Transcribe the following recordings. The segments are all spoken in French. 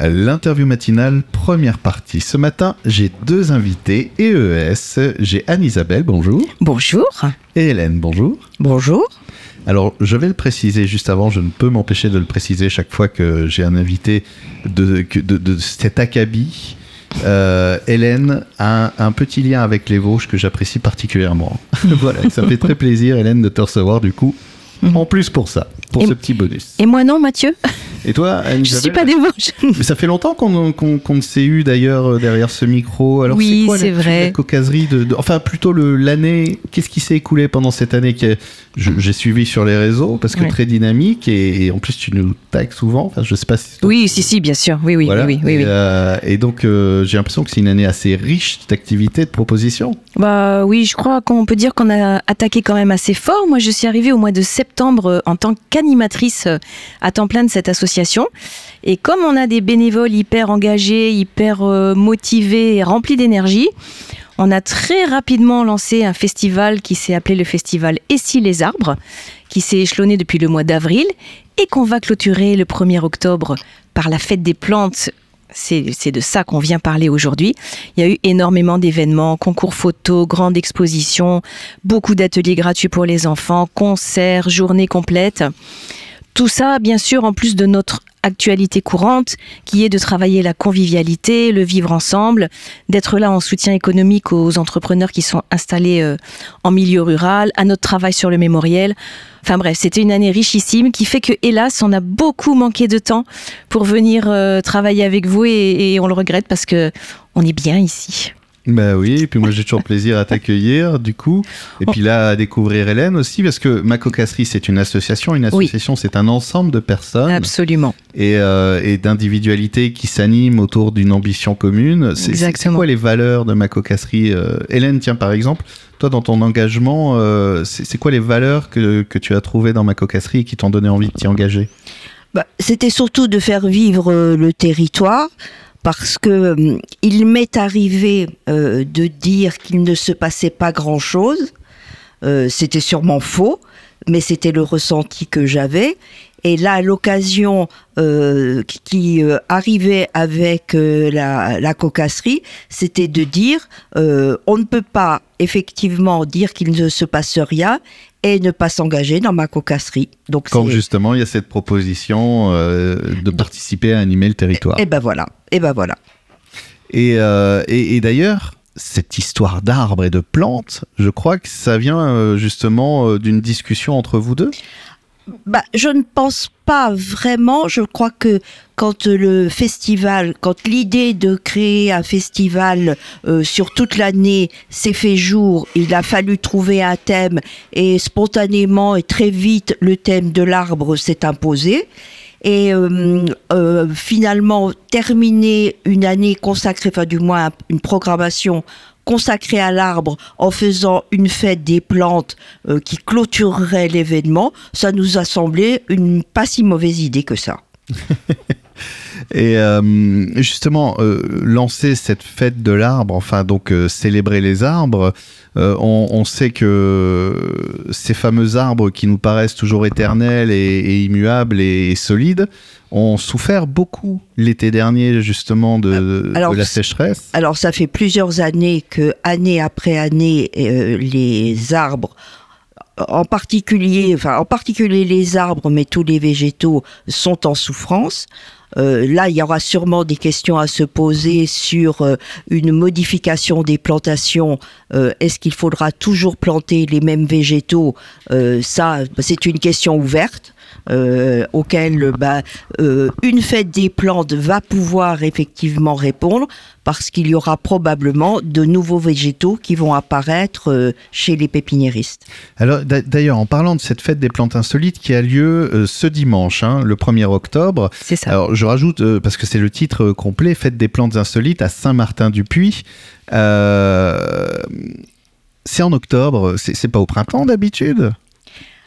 L'interview matinale, première partie. Ce matin, j'ai deux invités EES. J'ai Anne-Isabelle, bonjour. Bonjour. Et Hélène, bonjour. Bonjour. Alors, je vais le préciser juste avant, je ne peux m'empêcher de le préciser chaque fois que j'ai un invité de, de, de cet acabit. Euh, Hélène a un, petit lien avec les Vosges que j'apprécie particulièrement. voilà, ça fait très plaisir, Hélène, de te recevoir du coup. Mhm. En plus pour ça, pour ce petit bonus. Et moi non, Mathieu? Et toi, Anne Je suis pas des Mais ça fait longtemps qu'on s'est eu d'ailleurs euh, derrière ce micro. Alors, oui, c'est vrai. La de, enfin plutôt l'année. Qu'est-ce qui s'est écoulé pendant cette année que j'ai suivi sur les réseaux parce que très dynamique et, en plus tu nous tags souvent. Enfin, je sais pas si. Oui, si, si, bien sûr. Oui, oui, oui, oui, et, euh, et, donc euh, j'ai l'impression que c'est une année assez riche d'activités, de propositions. Bah oui, je crois qu'on peut dire qu'on a attaqué quand même assez fort. Moi, je suis arrivée au mois de septembre en tant qu'animatrice à temps plein de cette association. Et comme on a des bénévoles hyper engagés, hyper euh, motivés et remplis d'énergie, on a très rapidement lancé un festival qui s'est appelé le festival Et si les arbres, qui s'est échelonné depuis le mois d'avril et qu'on va clôturer le 1er octobre par la fête des plantes c'est de ça qu'on vient parler aujourd'hui. Il y a eu énormément d'événements, concours photos, grandes expositions, beaucoup d'ateliers gratuits pour les enfants, concerts, journées complètes. Tout ça, bien sûr, en plus de notre actualité courante, qui est de travailler la convivialité, le vivre ensemble, d'être là en soutien économique aux entrepreneurs qui sont installés euh, en milieu rural, à notre travail sur le mémoriel. Enfin bref, c'était une année richissime qui fait que, hélas, on a beaucoup manqué de temps pour venir euh, travailler avec vous et, et on le regrette parce que on est bien ici. Ben oui, et puis moi j'ai toujours plaisir à t'accueillir du coup. Et puis là à découvrir Hélène aussi, parce que ma cocasserie c'est une association. Une association c'est un ensemble de personnes. Absolument. Et, euh, et d'individualités qui s'animent autour d'une ambition commune. C'est quoi les valeurs de ma cocasserie euh, Hélène, tiens par exemple, toi dans ton engagement, euh, c'est quoi les valeurs que, que tu as trouvées dans ma cocasserie et qui t'ont donné envie de t'y engager? Bah, C'était surtout de faire vivre le territoire parce que euh, il m'est arrivé euh, de dire qu'il ne se passait pas grand-chose. Euh, c'était sûrement faux, mais c'était le ressenti que j'avais. Et là, l'occasion qui arrivait avec la, la, cocasserie, c'était de dire on ne peut pas effectivement dire qu'il ne se passe rien et ne pas s'engager dans ma cocasserie. Donc Quand justement il y a cette proposition euh, de participer à animer le territoire. Et, ben voilà, et ben voilà. Et, euh, et, d'ailleurs, cette histoire d'arbres et de plantes, je crois que ça vient euh, justement d'une discussion entre vous deux? Bah, je ne pense pas vraiment. Je crois que quand le festival, quand l'idée de créer un festival euh, sur toute l'année s'est fait jour, il a fallu trouver un thème et spontanément et très vite le thème de l'arbre s'est imposé. Et euh, euh, finalement, terminer une année consacrée, enfin du moins une programmation consacré à l'arbre en faisant une fête des plantes euh, qui clôturerait l'événement, ça nous a semblé une pas si mauvaise idée que ça. Et euh, justement, euh, lancer cette fête de l'arbre, enfin donc célébrer les arbres, on, sait que ces fameux arbres qui nous paraissent toujours éternels et, immuables et solides, ont souffert beaucoup l'été dernier justement de, euh, la sécheresse. Alors ça fait plusieurs années que année après année euh, les arbres en particulier, enfin en particulier les arbres, mais tous les végétaux sont en souffrance. Euh, là, il y aura sûrement des questions à se poser sur une modification des plantations. Est-ce qu'il faudra toujours planter les mêmes végétaux? Ça, c'est une question ouverte euh, auquel bah, euh, une fête des plantes va pouvoir effectivement répondre parce qu'il y aura probablement de nouveaux végétaux qui vont apparaître euh, chez les pépiniéristes. Alors d'ailleurs, en parlant de cette fête des plantes insolites qui a lieu euh, ce dimanche, hein, le 1er octobre. C'est ça. Alors je rajoute, parce que c'est le titre complet, Fête des plantes insolites à Saint-Martin-du-Puy. c'est en octobre, c'est pas au printemps d'habitude?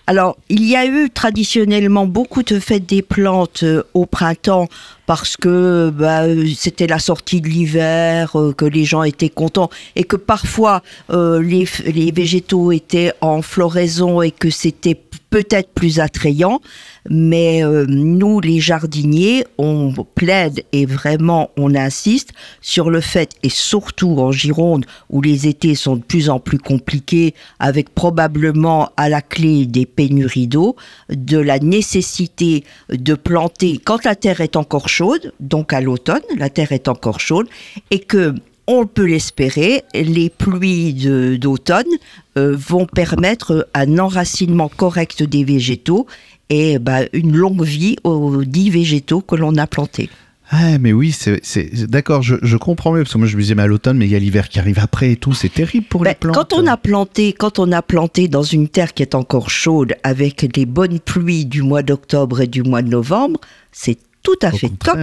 Alors, il y a eu traditionnellement beaucoup de fêtes des plantes euh, au printemps parce que bah, c'était la sortie de l'hiver, euh, que les gens étaient contents et que parfois euh, les, les, végétaux étaient en floraison et que c'était peut-être plus attrayant, mais euh, nous, les jardiniers, on plaide et vraiment on insiste sur le fait, et surtout en Gironde, où les étés sont de plus en plus compliqués, avec probablement à la clé des pénuries d'eau, de la nécessité de planter quand la terre est encore chaude, donc à l'automne, la terre est encore chaude, et que on peut l'espérer, les pluies d'automne euh, vont permettre un enracinement correct des végétaux et bah, une longue vie aux dix végétaux que l'on a plantés. Ah, mais oui, c'est d'accord, je, comprends mieux parce que moi je me disais mais à l'automne, mais il y a l'hiver qui arrive après et tout, c'est terrible pour les ben, plantes. Quand on a planté, quand on a planté dans une terre qui est encore chaude avec des bonnes pluies du mois d'octobre et du mois de novembre, c'est tout à fait top.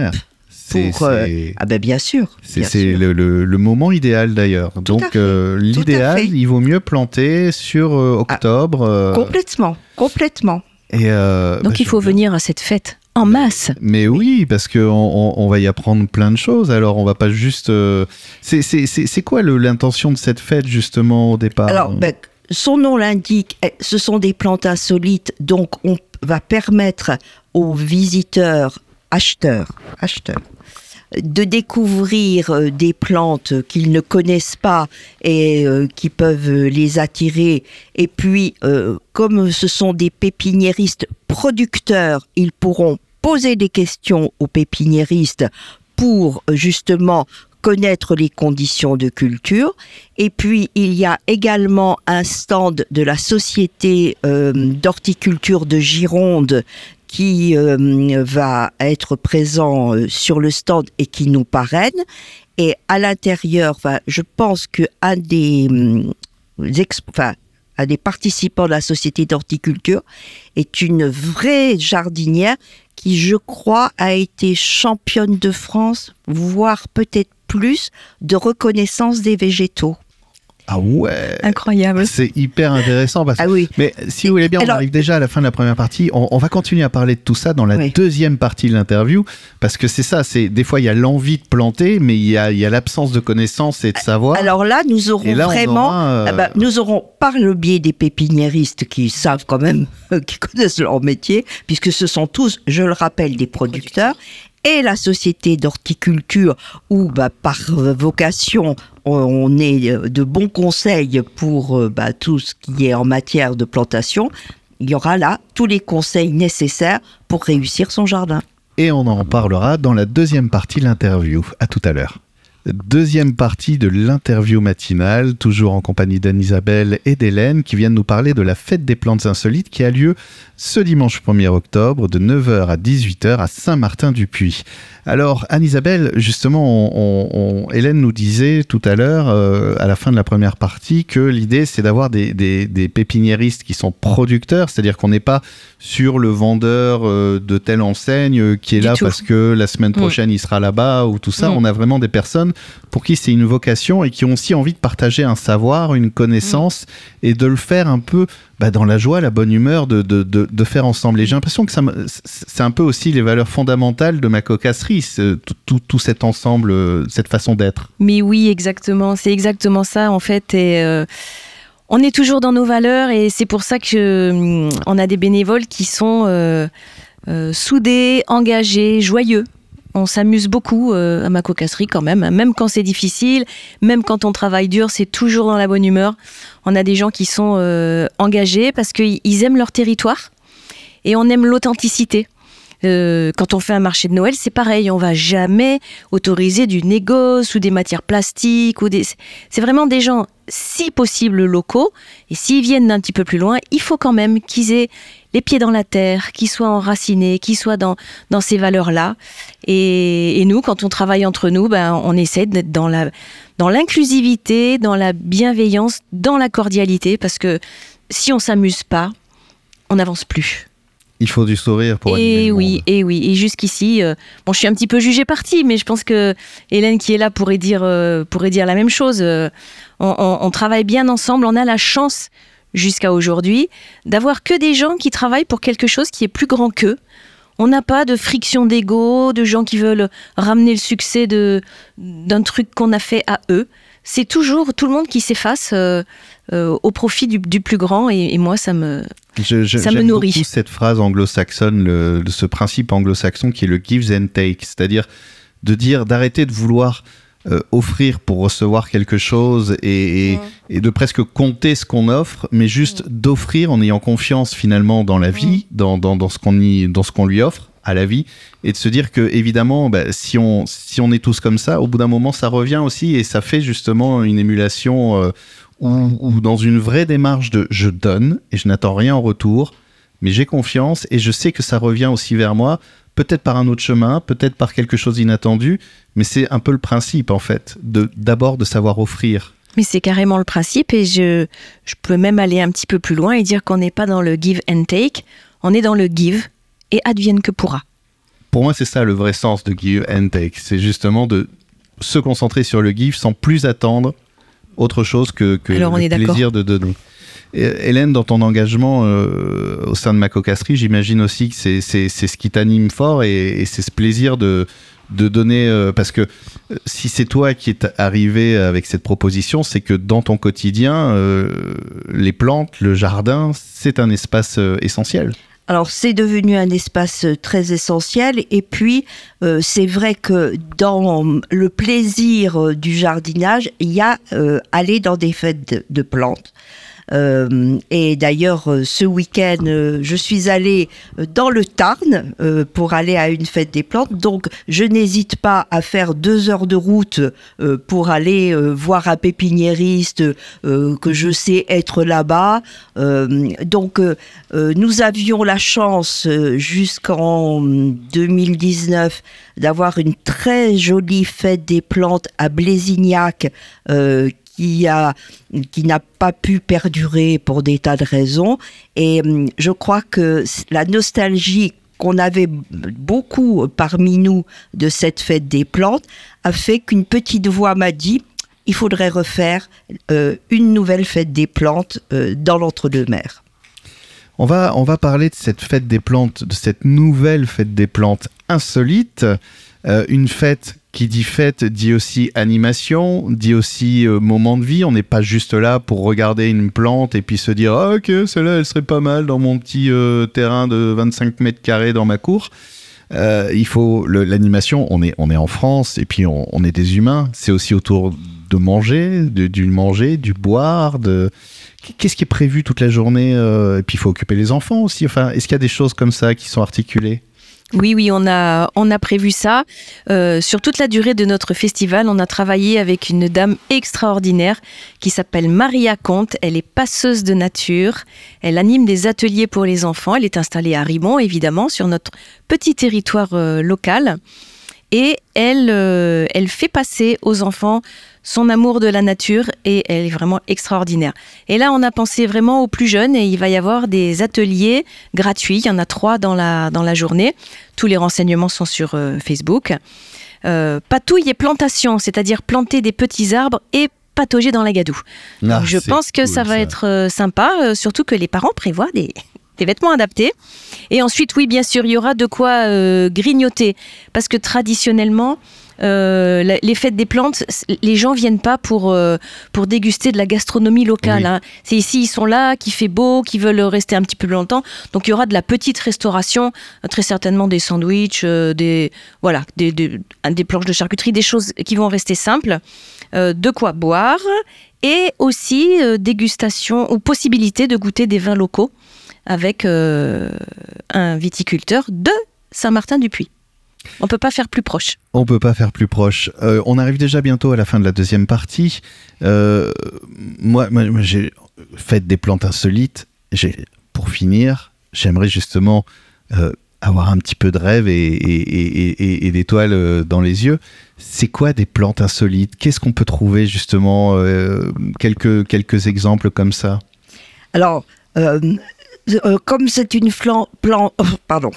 Euh, ah ben bien sûr. C'est le, moment idéal d'ailleurs. Donc euh, l'idéal, il vaut mieux planter sur euh, ah, octobre. complètement, complètement. Et Donc bah, il faut venir à cette fête en masse. Mais oui, parce qu'on on, va y apprendre plein de choses. Alors, on va pas juste. C'est quoi l'intention de cette fête, justement, au départ Alors, ben, son nom l'indique, eh, ce sont des plantes insolites, donc on va permettre aux visiteurs, acheteurs, acheteurs, de découvrir euh, des plantes qu'ils ne connaissent pas et euh, qui peuvent les attirer. Et puis, euh, comme ce sont des pépiniéristes producteurs, ils pourront poser des questions aux pépiniéristes pour justement connaître les conditions de culture. Et puis, il y a également un stand de la Société d'horticulture de Gironde qui euh, va être présent euh, sur le stand et qui nous parraine. Et à l'intérieur, je pense que un des, un des participants de la société d'horticulture est une vraie jardinière qui, je crois, a été championne de France, voire peut-être plus, de reconnaissance des végétaux. Ah ouais Incroyable. C'est hyper intéressant. Parce... Ah oui. Mais si vous voulez bien, on arrive déjà à la fin de la première partie. On, va continuer à parler de tout ça dans la deuxième partie de l'interview. Parce que c'est ça, c'est des fois il y a l'envie de planter, mais il y a, l'absence de connaissances et de savoir. Alors là, nous aurons vraiment. Euh, ah bah, nous aurons, par le biais des pépiniéristes qui savent quand même, qui connaissent leur métier, puisque ce sont tous, je le rappelle, des producteurs, et la société d'horticulture où bah, par vocation on est de bons conseils pour euh, bah, tout ce qui est en matière de plantation, il y aura là tous les conseils nécessaires pour réussir son jardin. Et on en parlera dans la deuxième partie de l'interview. À tout à l'heure. Deuxième partie de l'interview matinale, toujours en compagnie d'Anne-Isabelle et d'Hélène, qui viennent nous parler de la fête des plantes insolites qui a lieu ce dimanche 1er octobre de 9h à 18h à Saint-Martin-du-Puy. Alors, Anne-Isabelle, justement, on, Hélène nous disait tout à l'heure, euh, à la fin de la première partie, que l'idée, c'est d'avoir des, des, pépiniéristes qui sont producteurs, c'est-à-dire qu'on n'est pas sur le vendeur euh, de telle enseigne euh, qui est là parce que la semaine mm. prochaine, il sera là-bas ou tout ça. Mm. On a vraiment des personnes pour qui c'est une vocation et qui ont aussi envie de partager un savoir, une connaissance et de le faire un peu bah, dans la joie, la bonne humeur de, faire ensemble. Et j'ai l'impression que c'est un peu aussi les valeurs fondamentales de ma cocasserie, tout, tout, cet ensemble, euh, cette façon d'être. Mais oui, exactement. C'est exactement ça, en fait. Et. Euh, on est toujours dans nos valeurs et c'est pour ça que hum, on a des bénévoles qui sont euh, soudés, engagés, joyeux on s'amuse beaucoup à ma cocasserie quand même, même quand c'est difficile, même quand on travaille dur, c'est toujours dans la bonne humeur. On a des gens qui sont euh, engagés parce qu'ils aiment leur territoire et on aime l'authenticité. Euh, quand on fait un marché de Noël, c'est pareil, on va jamais autoriser du négoce ou des matières plastiques. C'est vraiment des gens, si possible, locaux. Et s'ils viennent d'un petit peu plus loin, il faut quand même qu'ils aient les pieds dans la terre, qu'ils soient enracinés, qu'ils soient dans, ces valeurs-là. Et, nous, quand on travaille entre nous, ben, on essaie d'être dans dans l'inclusivité, dans la bienveillance, dans la cordialité, parce que si on s'amuse pas, on n'avance plus. Il faut du sourire pour et oui, Et oui, et jusqu'ici, euh, bon, je suis un petit peu jugée partie, mais je pense que Hélène qui est là pourrait dire, euh, pourrait dire la même chose. Euh, on, travaille bien ensemble, on a la chance jusqu'à aujourd'hui d'avoir que des gens qui travaillent pour quelque chose qui est plus grand qu'eux. On n'a pas de friction d'ego, de gens qui veulent ramener le succès d'un truc qu'on a fait à eux. c'est toujours tout le monde qui s'efface euh, au profit du, du plus grand. Et, et moi, ça me, Je- je- Ça me nourrit. beaucoup cette phrase anglo-saxonne, ce principe anglo-saxon qui est le gives and take, c'est-à-dire de dire d'arrêter de vouloir euh, offrir pour recevoir quelque chose et, et- et de presque compter ce qu'on offre, mais juste d'offrir en ayant confiance finalement dans la vie, dans, dans, dans ce qu'on y- dans ce qu'on lui offre à la vie, et de se dire que évidemment, bah, si on si on est tous comme ça, au bout d'un moment, ça revient aussi et ça fait justement une émulation euh, ou, ou dans une vraie démarche de je donne et je n'attends rien en retour, mais j'ai confiance et je sais que ça revient aussi vers moi, peut-être par un autre chemin, peut-être par quelque chose d'inattendu, mais c'est un peu le principe en fait, de d'abord de savoir offrir. Mais c'est carrément le principe et je, je peux même aller un petit peu plus loin et dire qu'on n'est pas dans le give and take, on est dans le give et advienne que pourra. Pour moi, c'est ça le vrai sens de give and take, c'est justement de se concentrer sur le give sans plus attendre autre chose que, que Alors, on le plaisir de donner. Hélène, dans ton engagement euh, au sein de ma cocasserie, j'imagine aussi que c'est ce qui t'anime fort et, et c'est ce plaisir de, de donner. euh, parce que euh, si c'est toi qui es arrivé avec cette proposition, c'est que dans ton quotidien, les plantes, le jardin, c'est un espace essentiel. Alors c'est devenu un espace euh, très essentiel et puis euh, c'est vrai que dans le plaisir euh, du jardinage, il y a aller dans des fêtes de plantes. Euh, et d'ailleurs, euh, ce week-end, euh, je suis allée dans le Tarn pour aller à une fête des plantes. Donc, je n'hésite pas à faire deux heures de route pour aller voir un pépiniériste que je sais être là-bas. Donc, nous avions la chance jusqu'en 2019 d'avoir une très jolie fête des plantes à Blésignac qui a qui n'a pas pu perdurer pour des tas de raisons et hum, je crois que la nostalgie qu'on avait beaucoup parmi nous de cette fête des plantes a fait qu'une petite voix m'a dit il faudrait refaire euh, une nouvelle fête des plantes euh, dans l'entre-deux-mers. On va, on va parler de cette fête des plantes, de cette nouvelle fête des plantes insolite. Euh, une fête qui dit fête dit aussi animation, dit aussi euh, moment de vie. On n'est pas juste là pour regarder une plante et puis se dire ah, ok celle-là elle serait pas mal dans mon petit euh, terrain de 25 mètres carrés dans ma cour. Il faut l'animation. On est on est en France et puis on, est des humains. C'est aussi autour de manger, de, du manger, du boire, de Qu'est-ce qui est prévu toute la journée Et puis il faut occuper les enfants aussi. Enfin, est-ce qu'il y a des choses comme ça qui sont articulées? Oui, oui, on a, on a prévu ça. Euh, sur toute la durée de notre festival, on a travaillé avec une dame extraordinaire qui s'appelle Maria Comte. Elle est passeuse de nature. Elle anime des ateliers pour les enfants. Elle est installée à Rimont, évidemment, sur notre petit territoire euh, local. Et elle, euh, elle fait passer aux enfants son amour de la nature et elle est vraiment extraordinaire. Et là, on a pensé vraiment aux plus jeunes et il va y avoir des ateliers gratuits. Il y en a trois dans la, dans la journée. Tous les renseignements sont sur euh, Facebook. Euh, patouille et plantation, c'est-à-dire planter des petits arbres et patauger dans la gadoue. Ah, Donc, je pense que cool, ça va être euh, sympa, surtout que les parents prévoient des, des vêtements adaptés. Et ensuite, oui, bien sûr, il y aura de quoi euh, grignoter. Parce que traditionnellement, euh, la- les fêtes des plantes, les gens viennent pas pour, euh, pour déguster de la gastronomie locale. Oui. hein. C'est ici, ils sont là, qui fait beau, qui veulent rester un petit peu plus longtemps. Donc il y aura de la petite restauration, très certainement des sandwichs, euh, des, voilà, des, des, des planches de charcuterie, des choses qui vont rester simples. De quoi boire et aussi dégustation ou possibilité de goûter des vins locaux avec euh, un viticulteur de Saint-Martin-du-Puy. On peut pas faire plus proche. On peut pas faire plus proche. Euh, on arrive déjà bientôt à la fin de la deuxième partie. Euh, moi, moi, moi, j'ai fait des plantes insolites. Pour finir, j'aimerais justement euh, avoir un petit peu de rêve et, et, et, et- et d'étoiles dans les yeux. C'est quoi des plantes insolites? Qu'est-ce qu'on peut trouver justement euh, quelques, quelques exemples comme ça? Alors, euh, euh, comme c'est une flan- plan- pardon,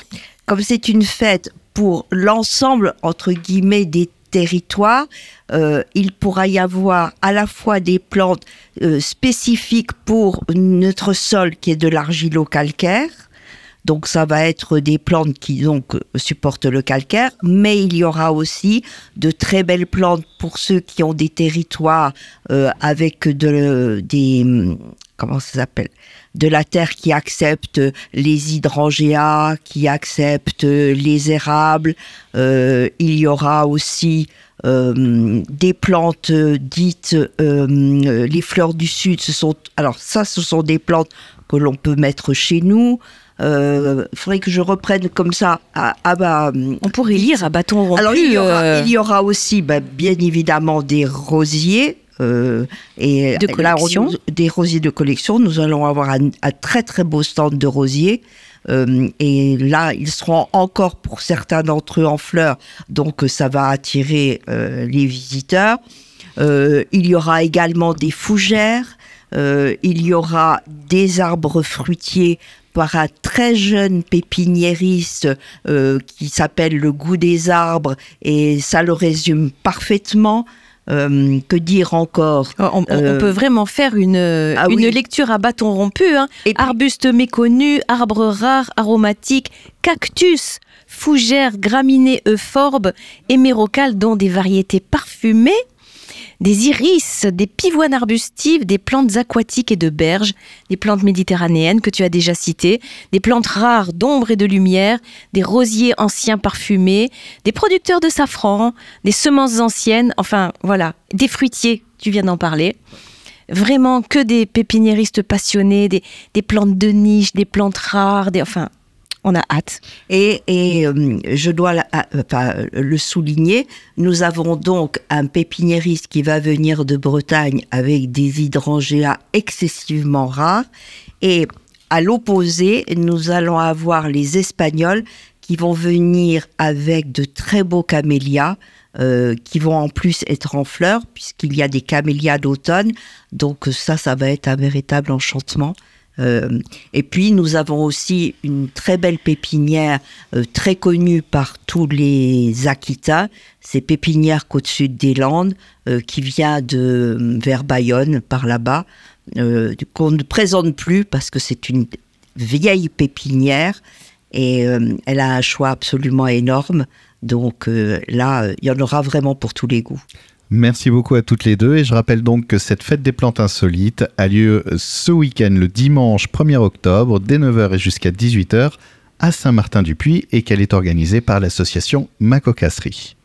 comme c'est une fête pour l'ensemble entre guillemets des territoires, euh, il pourra y avoir à la fois des plantes euh, spécifiques pour notre sol qui est de l'argilo-calcaire, Donc ça va être des plantes qui donc supportent le calcaire, mais il y aura aussi de très belles plantes pour ceux qui ont des territoires euh, avec de, des comment ça s'appelle de la terre qui accepte les hydrangeas, qui accepte les érables. Euh, il y aura aussi euh, des plantes dites euh, les fleurs du sud. Ce sont alors ça, ce sont des plantes que l'on peut mettre chez nous. Il faudrait que je reprenne comme ça. Bah, On pourrait lire à bâton rompu. Alors il y aura, aussi, bah, bien évidemment, des rosiers. Euh, et de collection. des rosiers de collection. Nous allons avoir un, très très beau stand de rosiers. Euh, et là, ils seront encore pour certains d'entre eux en fleurs, donc ça va attirer euh, les visiteurs. il y aura également des fougères, il y aura des arbres fruitiers par un très jeune pépiniériste qui s'appelle Le goût des arbres, et ça le résume parfaitement. Euh, que dire encore oh, on, euh, peut vraiment faire une, ah une lecture à bâton rompu. Hein. Arbustes méconnus, arbres rares, aromatiques, cactus, fougères, graminées, euphorbes, émérocales dont des variétés parfumées des iris, des pivoines arbustives, des plantes aquatiques et de berges, des plantes méditerranéennes que tu as déjà citées, des plantes rares d'ombre et de lumière, des rosiers anciens parfumés, des producteurs de safran, des semences anciennes, enfin voilà, des fruitiers, tu viens d'en parler. Vraiment que des pépiniéristes passionnés, des, des, plantes de niche, des plantes rares, des, enfin on a hâte. Et, euh, je dois euh, le souligner, nous avons donc un pépiniériste qui va venir de Bretagne avec des hydrangeas excessivement rares. Et à l'opposé, nous allons avoir les Espagnols qui vont venir avec de très beaux camélias. Euh, qui vont en plus être en fleurs, puisqu'il y a des camélias d'automne. Donc ça, ça va être un véritable enchantement. Euh, et puis nous avons aussi une très belle pépinière euh, très connue par tous les Aquitains, c'est Pépinière Côte-Sud des Landes, euh, qui vient de vers Bayonne par là-bas, qu'on ne présente plus parce que c'est une vieille pépinière et elle a un choix absolument énorme. Donc là, il y en aura vraiment pour tous les goûts. Merci beaucoup à toutes les deux et je rappelle donc que cette fête des plantes insolites a lieu ce week-end le dimanche 1er octobre dès 9h et jusqu'à 18h à Saint-Martin-du-Puy et qu'elle est organisée par l'association Macocasserie.